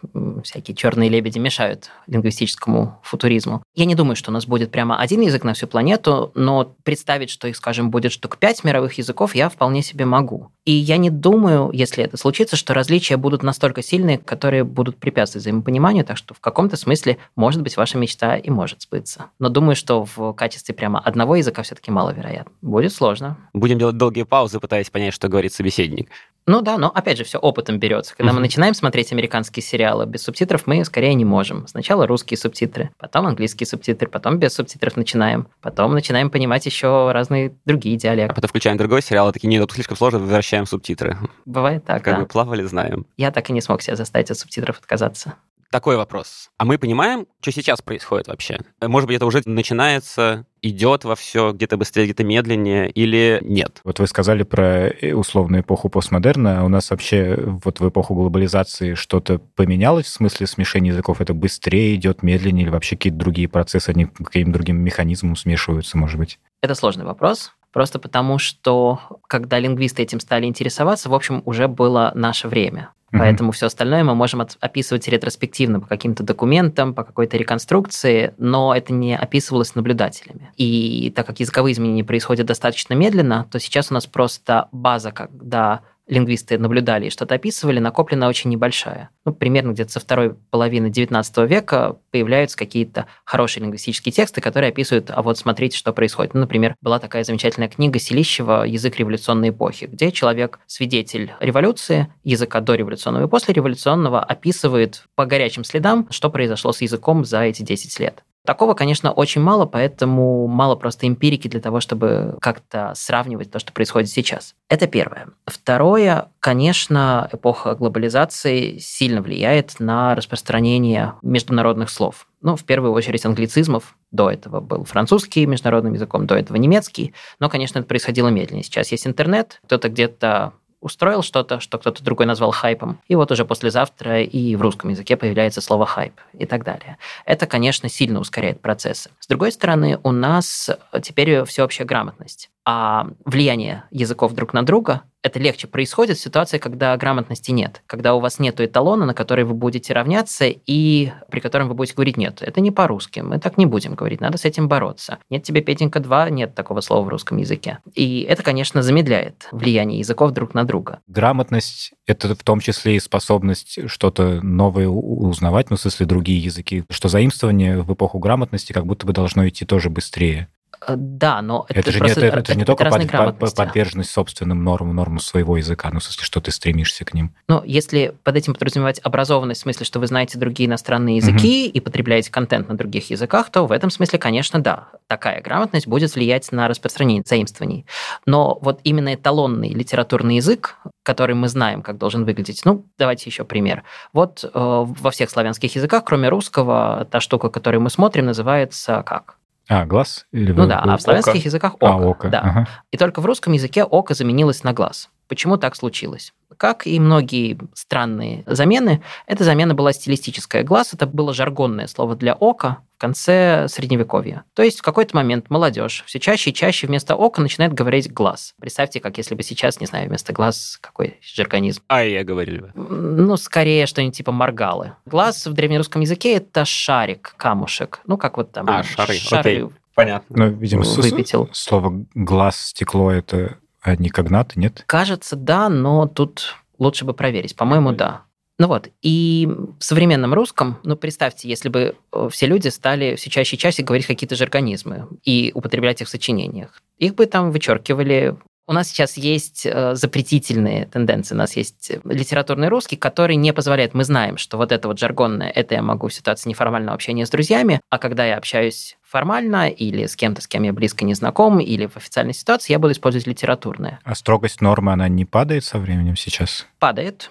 всякие черные лебеди мешают лингвистическому футуризму, я не думаю, что у нас будет прямо один язык на всю планету, но представить, что их, скажем, будет штук пять мировых языков, я вполне себе могу. И я не думаю, если это случится, что различия будут настолько сильные, которые будут препятствовать взаимопониманию, так что в каком-то смысле, может быть, ваша мечта и может сбыться. Но думаю, что в качестве прямо одного языка все-таки маловероятно. Будет сложно. Будем делать долгие паузы, пытаясь понять, что говорит собеседник. Ну да, но опять же, все опытом берется. Когда мы начинаем смотреть американские сериалы без субтитров, мы скорее не можем. Сначала русские субтитры, потом английские субтитры, потом без субтитров начинаем, потом начинаем понимать еще разные другие А диалекты. потом включаем другой сериал, и такие, нет, тут слишком сложно, возвращаем субтитры. Бывает так, Как да. бы плавали, знаем. Я так и не смог себя заставить от субтитров отказаться. Такой вопрос. А мы понимаем, что сейчас происходит вообще? Может быть, это уже начинается, идет во все где-то быстрее, где-то медленнее, или нет? Вот вы сказали про э, условную эпоху постмодерна, а у нас вообще вот в эпоху глобализации что-то поменялось в смысле смешения языков? Это быстрее идет, медленнее, или вообще какие-то другие процессы, они к каким-то другим механизмам смешиваются, может быть? Это сложный вопрос. Просто потому что, когда лингвисты этим стали интересоваться, в общем, уже было наше время. Поэтому все остальное мы можем описывать ретроспективно по каким-то документам, по какой-то реконструкции, но это не описывалось наблюдателями. И так как языковые изменения происходят достаточно медленно, то сейчас у нас просто база, когда лингвисты наблюдали и что-то описывали, накоплена очень небольшая. Ну, примерно где-то со второй половины XIX века появляются какие-то хорошие лингвистические тексты, которые описывают, а вот смотрите, что происходит. Ну, например, была такая замечательная книга Селищева «Язык революционной эпохи», где человек, свидетель революции, языка до революционного и после революционного, описывает по горячим следам, что произошло с языком за эти 10 лет. Такого, конечно, очень мало, поэтому мало просто эмпирики для того, чтобы как-то сравнивать то, что происходит сейчас. Это первое. Второе, конечно, эпоха глобализации сильно влияет на распространение международных слов. Ну, в первую очередь англицизмов. До этого был французский международным языком, до этого немецкий. Но, конечно, это происходило медленнее. Сейчас есть интернет, кто-то где-то устроил что-то, что кто-то другой назвал хайпом, и вот уже послезавтра и в русском языке появляется слово хайп и так далее. Это, конечно, сильно ускоряет процессы. С другой стороны, у нас теперь всеобщая грамотность. А влияние языков друг на друга это легче происходит в ситуации, когда грамотности нет, когда у вас нет эталона, на который вы будете равняться и при котором вы будете говорить «нет, это не по-русски, мы так не будем говорить, надо с этим бороться». «Нет тебе, Петенька, два», нет такого слова в русском языке. И это, конечно, замедляет влияние языков друг на друга. Грамотность — это в том числе и способность что-то новое узнавать, ну, в смысле, другие языки, что заимствование в эпоху грамотности как будто бы должно идти тоже быстрее. Э, да, но это, это же просто, не, это, это, это не только под, под, подверженность собственным нормам, нормам своего языка, ну, в смысле, что ты стремишься к ним. Ну, если под этим подразумевать образованность, в смысле, что вы знаете другие иностранные языки угу. и потребляете контент на других языках, то в этом смысле, конечно, да, такая грамотность будет влиять на распространение заимствований. Но вот именно эталонный литературный язык, который мы знаем, как должен выглядеть, ну, давайте еще пример. Вот э, во всех славянских языках, кроме русского, та штука, которую мы смотрим, называется как? А, глаз? Или ну да, а в славянских око? языках око. А, око. Да. Ага. И только в русском языке око заменилось на глаз. Почему так случилось? Как и многие странные замены, эта замена была стилистическая. Глаз – это было жаргонное слово для ока в конце Средневековья. То есть в какой-то момент молодежь все чаще и чаще вместо ока начинает говорить глаз. Представьте, как если бы сейчас, не знаю, вместо глаз какой жаргонизм. А я говорили бы. Ну, скорее что-нибудь типа моргалы. Глаз в древнерусском языке – это шарик, камушек. Ну, как вот там. А, шары, шары. Окей. Понятно. Ну, видимо, выпятил. слово глаз, стекло это а не когнаты, нет? Кажется, да, но тут лучше бы проверить. По-моему, да. Ну вот, и в современном русском, ну, представьте, если бы э, все люди стали все чаще и чаще говорить какие-то жаргонизмы и употреблять их в сочинениях. Их бы там вычеркивали, у нас сейчас есть э, запретительные тенденции. У нас есть литературный русский, который не позволяет. Мы знаем, что вот это вот жаргонное, это я могу в ситуации неформального общения с друзьями, а когда я общаюсь формально или с кем-то, с кем я близко не знаком, или в официальной ситуации, я буду использовать литературное. А строгость нормы, она не падает со временем сейчас? Падает.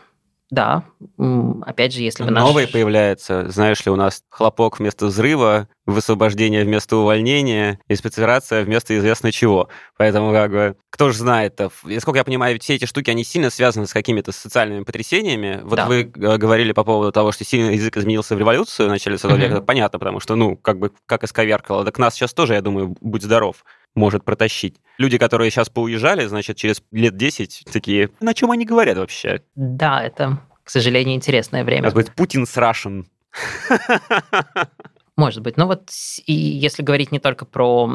Да, опять же, если бы Новые наш... появляются. Знаешь ли, у нас хлопок вместо взрыва, высвобождение вместо увольнения и спецоперация вместо известно чего. Поэтому, как бы, кто же знает-то? Сколько я понимаю, все эти штуки, они сильно связаны с какими-то социальными потрясениями. Вот да. вы э, говорили по поводу того, что сильно язык изменился в революцию в начале 20 века. Это понятно, потому что, ну, как бы, как исковеркало. Так нас сейчас тоже, я думаю, будь здоров может протащить. Люди, которые сейчас поуезжали, значит, через лет 10 такие, на чем они говорят вообще? Да, это, к сожалению, интересное время. Может быть, Путин с Russian. Может быть. Но вот и если говорить не только про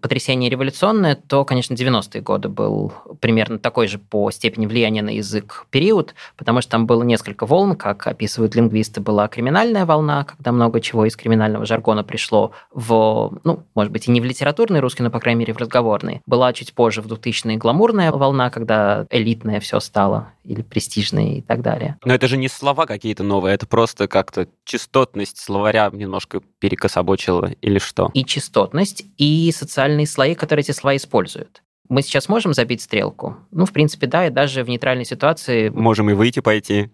потрясение революционное, то, конечно, 90-е годы был примерно такой же по степени влияния на язык период, потому что там было несколько волн, как описывают лингвисты. Была криминальная волна, когда много чего из криминального жаргона пришло в, ну, может быть, и не в литературный русский, но, по крайней мере, в разговорный. Была чуть позже в 2000-е гламурная волна, когда элитное все стало, или престижное и так далее. Но это же не слова какие-то новые, это просто как-то частотность словаря немножко перекособочила или что? И частотность, и социальные слои, которые эти слова используют. Мы сейчас можем забить стрелку? Ну, в принципе, да, и даже в нейтральной ситуации... Можем и выйти пойти.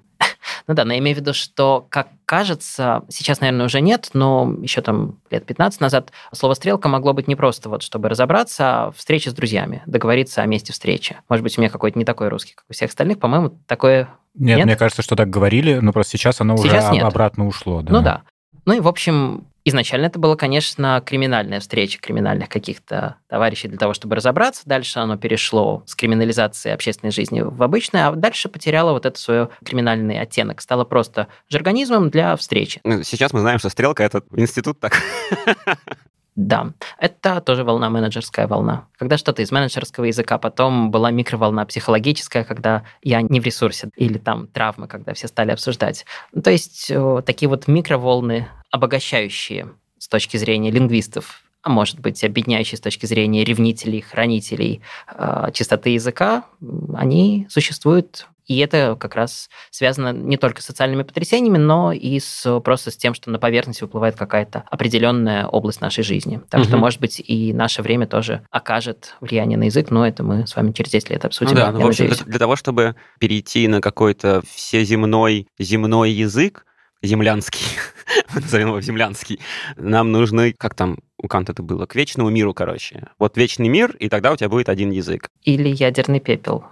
Ну да, но я имею в виду, что, как кажется, сейчас, наверное, уже нет, но еще там лет 15 назад слово «стрелка» могло быть не просто вот, чтобы разобраться, а встреча с друзьями, договориться о месте встречи. Может быть, у меня какой-то не такой русский, как у всех остальных. По-моему, такое нет, нет, мне кажется, что так говорили, но просто сейчас оно сейчас уже нет. обратно ушло. Да. Ну да. Ну и, в общем, Изначально это было, конечно, криминальная встреча криминальных каких-то товарищей для того, чтобы разобраться. Дальше оно перешло с криминализации общественной жизни в обычное, а дальше потеряло вот этот свой криминальный оттенок. Стало просто жаргонизмом для встречи. Ну, сейчас мы знаем, что стрелка — это институт так. Да, это тоже волна, менеджерская волна. Когда что-то из менеджерского языка, потом была микроволна психологическая, когда я не в ресурсе, или там травмы, когда все стали обсуждать. Ну, то есть такие вот микроволны, обогащающие с точки зрения лингвистов, а может быть, объединяющие с точки зрения ревнителей, хранителей э, чистоты языка, они существуют и это как раз связано не только с социальными потрясениями, но и с, просто с тем, что на поверхность выплывает какая-то определенная область нашей жизни. Так угу. что, может быть, и наше время тоже окажет влияние на язык, но это мы с вами через 10 лет обсудим. Ну да, ну, в общем, для, для того, чтобы перейти на какой-то всеземной земной язык, землянский, назовем его землянский, нам нужны, как там у Канта это было, к вечному миру, короче. Вот вечный мир, и тогда у тебя будет один язык. Или ядерный пепел.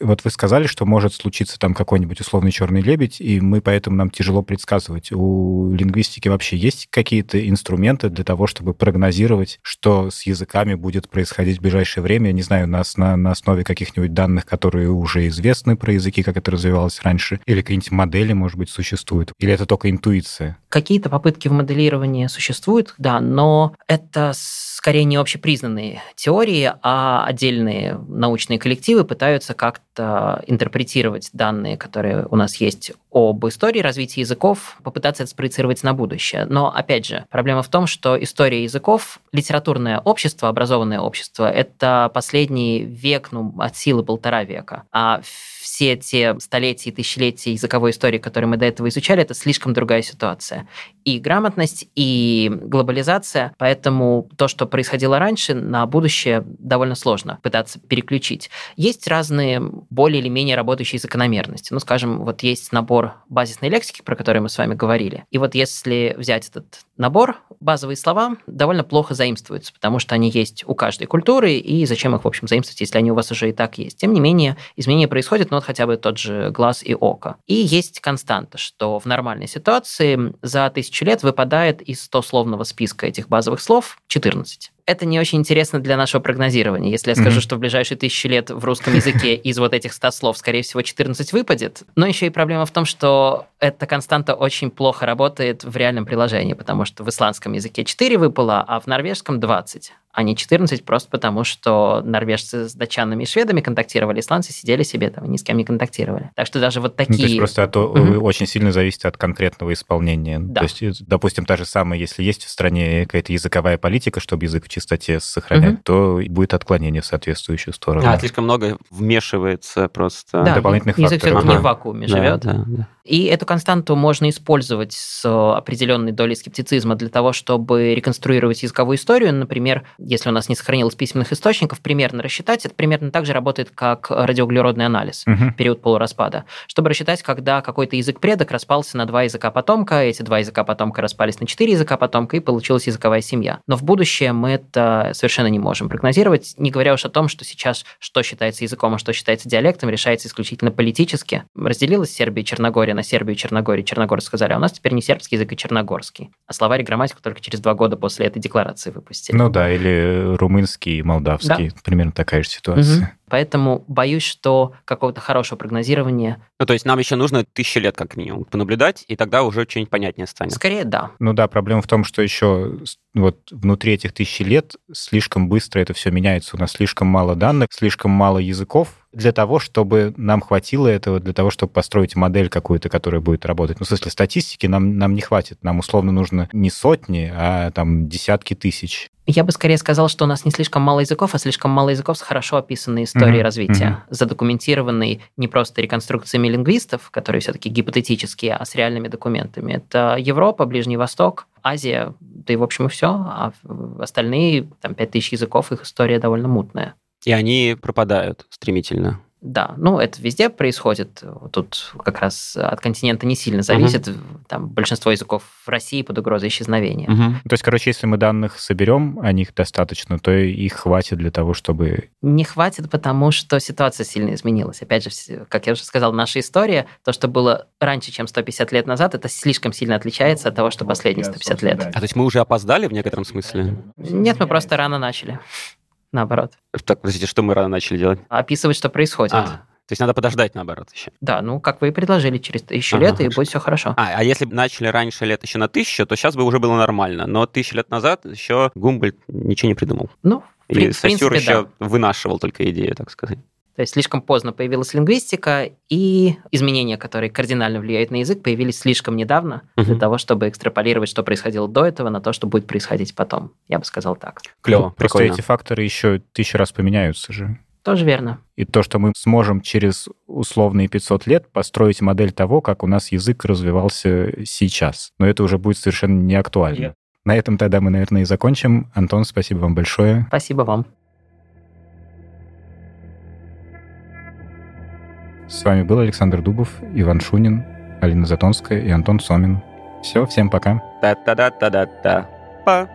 Вот вы сказали, что может случиться там какой-нибудь условный черный лебедь, и мы поэтому нам тяжело предсказывать. У лингвистики вообще есть какие-то инструменты для того, чтобы прогнозировать, что с языками будет происходить в ближайшее время? Я не знаю, на, на, на основе каких-нибудь данных, которые уже известны про языки, как это развивалось раньше, или какие-нибудь модели, может быть, существуют? Или это только интуиция? Какие-то попытки в моделировании существуют, да, но это скорее не общепризнанные теории, а отдельные научные коллективы пытаются как-то как интерпретировать данные, которые у нас есть об истории развития языков, попытаться это спроецировать на будущее. Но, опять же, проблема в том, что история языков, литературное общество, образованное общество, это последний век, ну, от силы полтора века. А все те столетия и тысячелетия языковой истории, которые мы до этого изучали, это слишком другая ситуация. И грамотность, и глобализация, поэтому то, что происходило раньше, на будущее довольно сложно пытаться переключить. Есть разные более или менее работающие закономерности. Ну, скажем, вот есть набор базисной лексики, про который мы с вами говорили. И вот если взять этот набор, базовые слова довольно плохо заимствуются, потому что они есть у каждой культуры, и зачем их, в общем, заимствовать, если они у вас уже и так есть. Тем не менее, изменения происходят, но вот хотя бы тот же глаз и око. И есть константа, что в нормальной ситуации за тысячу лет выпадает из 100-словного списка этих базовых слов 14 это не очень интересно для нашего прогнозирования. Если я скажу, mm-hmm. что в ближайшие тысячи лет в русском языке из вот этих 100 слов, скорее всего, 14 выпадет. Но еще и проблема в том, что эта константа очень плохо работает в реальном приложении, потому что в исландском языке 4 выпало, а в норвежском 20 а не 14, просто потому что норвежцы с датчанами и шведами контактировали, исландцы сидели себе там ни с кем не контактировали. Так что даже вот такие... Ну, то есть просто это угу. очень сильно зависит от конкретного исполнения. Да. То есть, допустим, та же самая, если есть в стране какая-то языковая политика, чтобы язык в чистоте сохранять, угу. то будет отклонение в соответствующую сторону. А, слишком много вмешивается просто. Да, дополнительных язык факторов. все-таки ага. не в вакууме да, живет. Да, да. И эту константу можно использовать с определенной долей скептицизма для того, чтобы реконструировать языковую историю. Например, если у нас не сохранилось письменных источников, примерно рассчитать. Это примерно так же работает, как радиоуглеродный анализ, угу. период полураспада. Чтобы рассчитать, когда какой-то язык предок распался на два языка потомка, эти два языка потомка распались на четыре языка потомка, и получилась языковая семья. Но в будущее мы это совершенно не можем прогнозировать, не говоря уж о том, что сейчас что считается языком, а что считается диалектом, решается исключительно политически. Разделилась Сербия и Черногория на Сербию и Черногорию, Черногорск сказали, а у нас теперь не сербский язык, а черногорский. А словарь и грамматику только через два года после этой декларации выпустили. Ну да, или румынский и молдавский. Да. Примерно такая же ситуация. Угу. Поэтому боюсь, что какого-то хорошего прогнозирования... Ну, то есть нам еще нужно тысячи лет как минимум понаблюдать, и тогда уже что-нибудь понятнее станет. Скорее, да. Ну да, проблема в том, что еще вот внутри этих тысячи лет слишком быстро это все меняется. У нас слишком мало данных, слишком мало языков, для того, чтобы нам хватило этого, для того, чтобы построить модель какую-то, которая будет работать. Ну, в смысле, статистики нам, нам не хватит. Нам, условно, нужно не сотни, а там десятки тысяч. Я бы скорее сказал, что у нас не слишком мало языков, а слишком мало языков с хорошо описанной историей mm-hmm. развития, mm-hmm. задокументированной не просто реконструкциями лингвистов, которые все-таки гипотетические, а с реальными документами. Это Европа, Ближний Восток, Азия, да и, в общем, и все. А остальные, там, 5000 языков, их история довольно мутная. И они пропадают стремительно. Да, ну это везде происходит. Тут как раз от континента не сильно зависит. Угу. Там большинство языков в России под угрозой исчезновения. Угу. То есть, короче, если мы данных соберем, о них достаточно, то их хватит для того, чтобы... Не хватит, потому что ситуация сильно изменилась. Опять же, как я уже сказал, наша история, то, что было раньше, чем 150 лет назад, это слишком сильно отличается от того, что последние 150 лет. А то есть мы уже опоздали в некотором смысле? Нет, мы просто рано начали наоборот. Так, подождите, что мы рано начали делать? Описывать, что происходит. А, то есть надо подождать, наоборот, еще. Да, ну, как вы и предложили, через тысячу ага, лет, хорошо. и будет все хорошо. А, а если бы начали раньше лет еще на тысячу, то сейчас бы уже было нормально. Но тысячу лет назад еще Гумбольд ничего не придумал. Ну, в, и в принципе, еще да. вынашивал только идею, так сказать. То есть слишком поздно появилась лингвистика, и изменения, которые кардинально влияют на язык, появились слишком недавно угу. для того, чтобы экстраполировать, что происходило до этого, на то, что будет происходить потом. Я бы сказал так. Клево, ну, Просто эти факторы еще тысячу раз поменяются же. Тоже верно. И то, что мы сможем через условные 500 лет построить модель того, как у нас язык развивался сейчас. Но это уже будет совершенно не актуально. Нет. На этом тогда мы, наверное, и закончим. Антон, спасибо вам большое. Спасибо вам. С вами был Александр Дубов, Иван Шунин, Алина Затонская и Антон Сомин. Все, всем пока. Та-та-да-та-да-та. Па.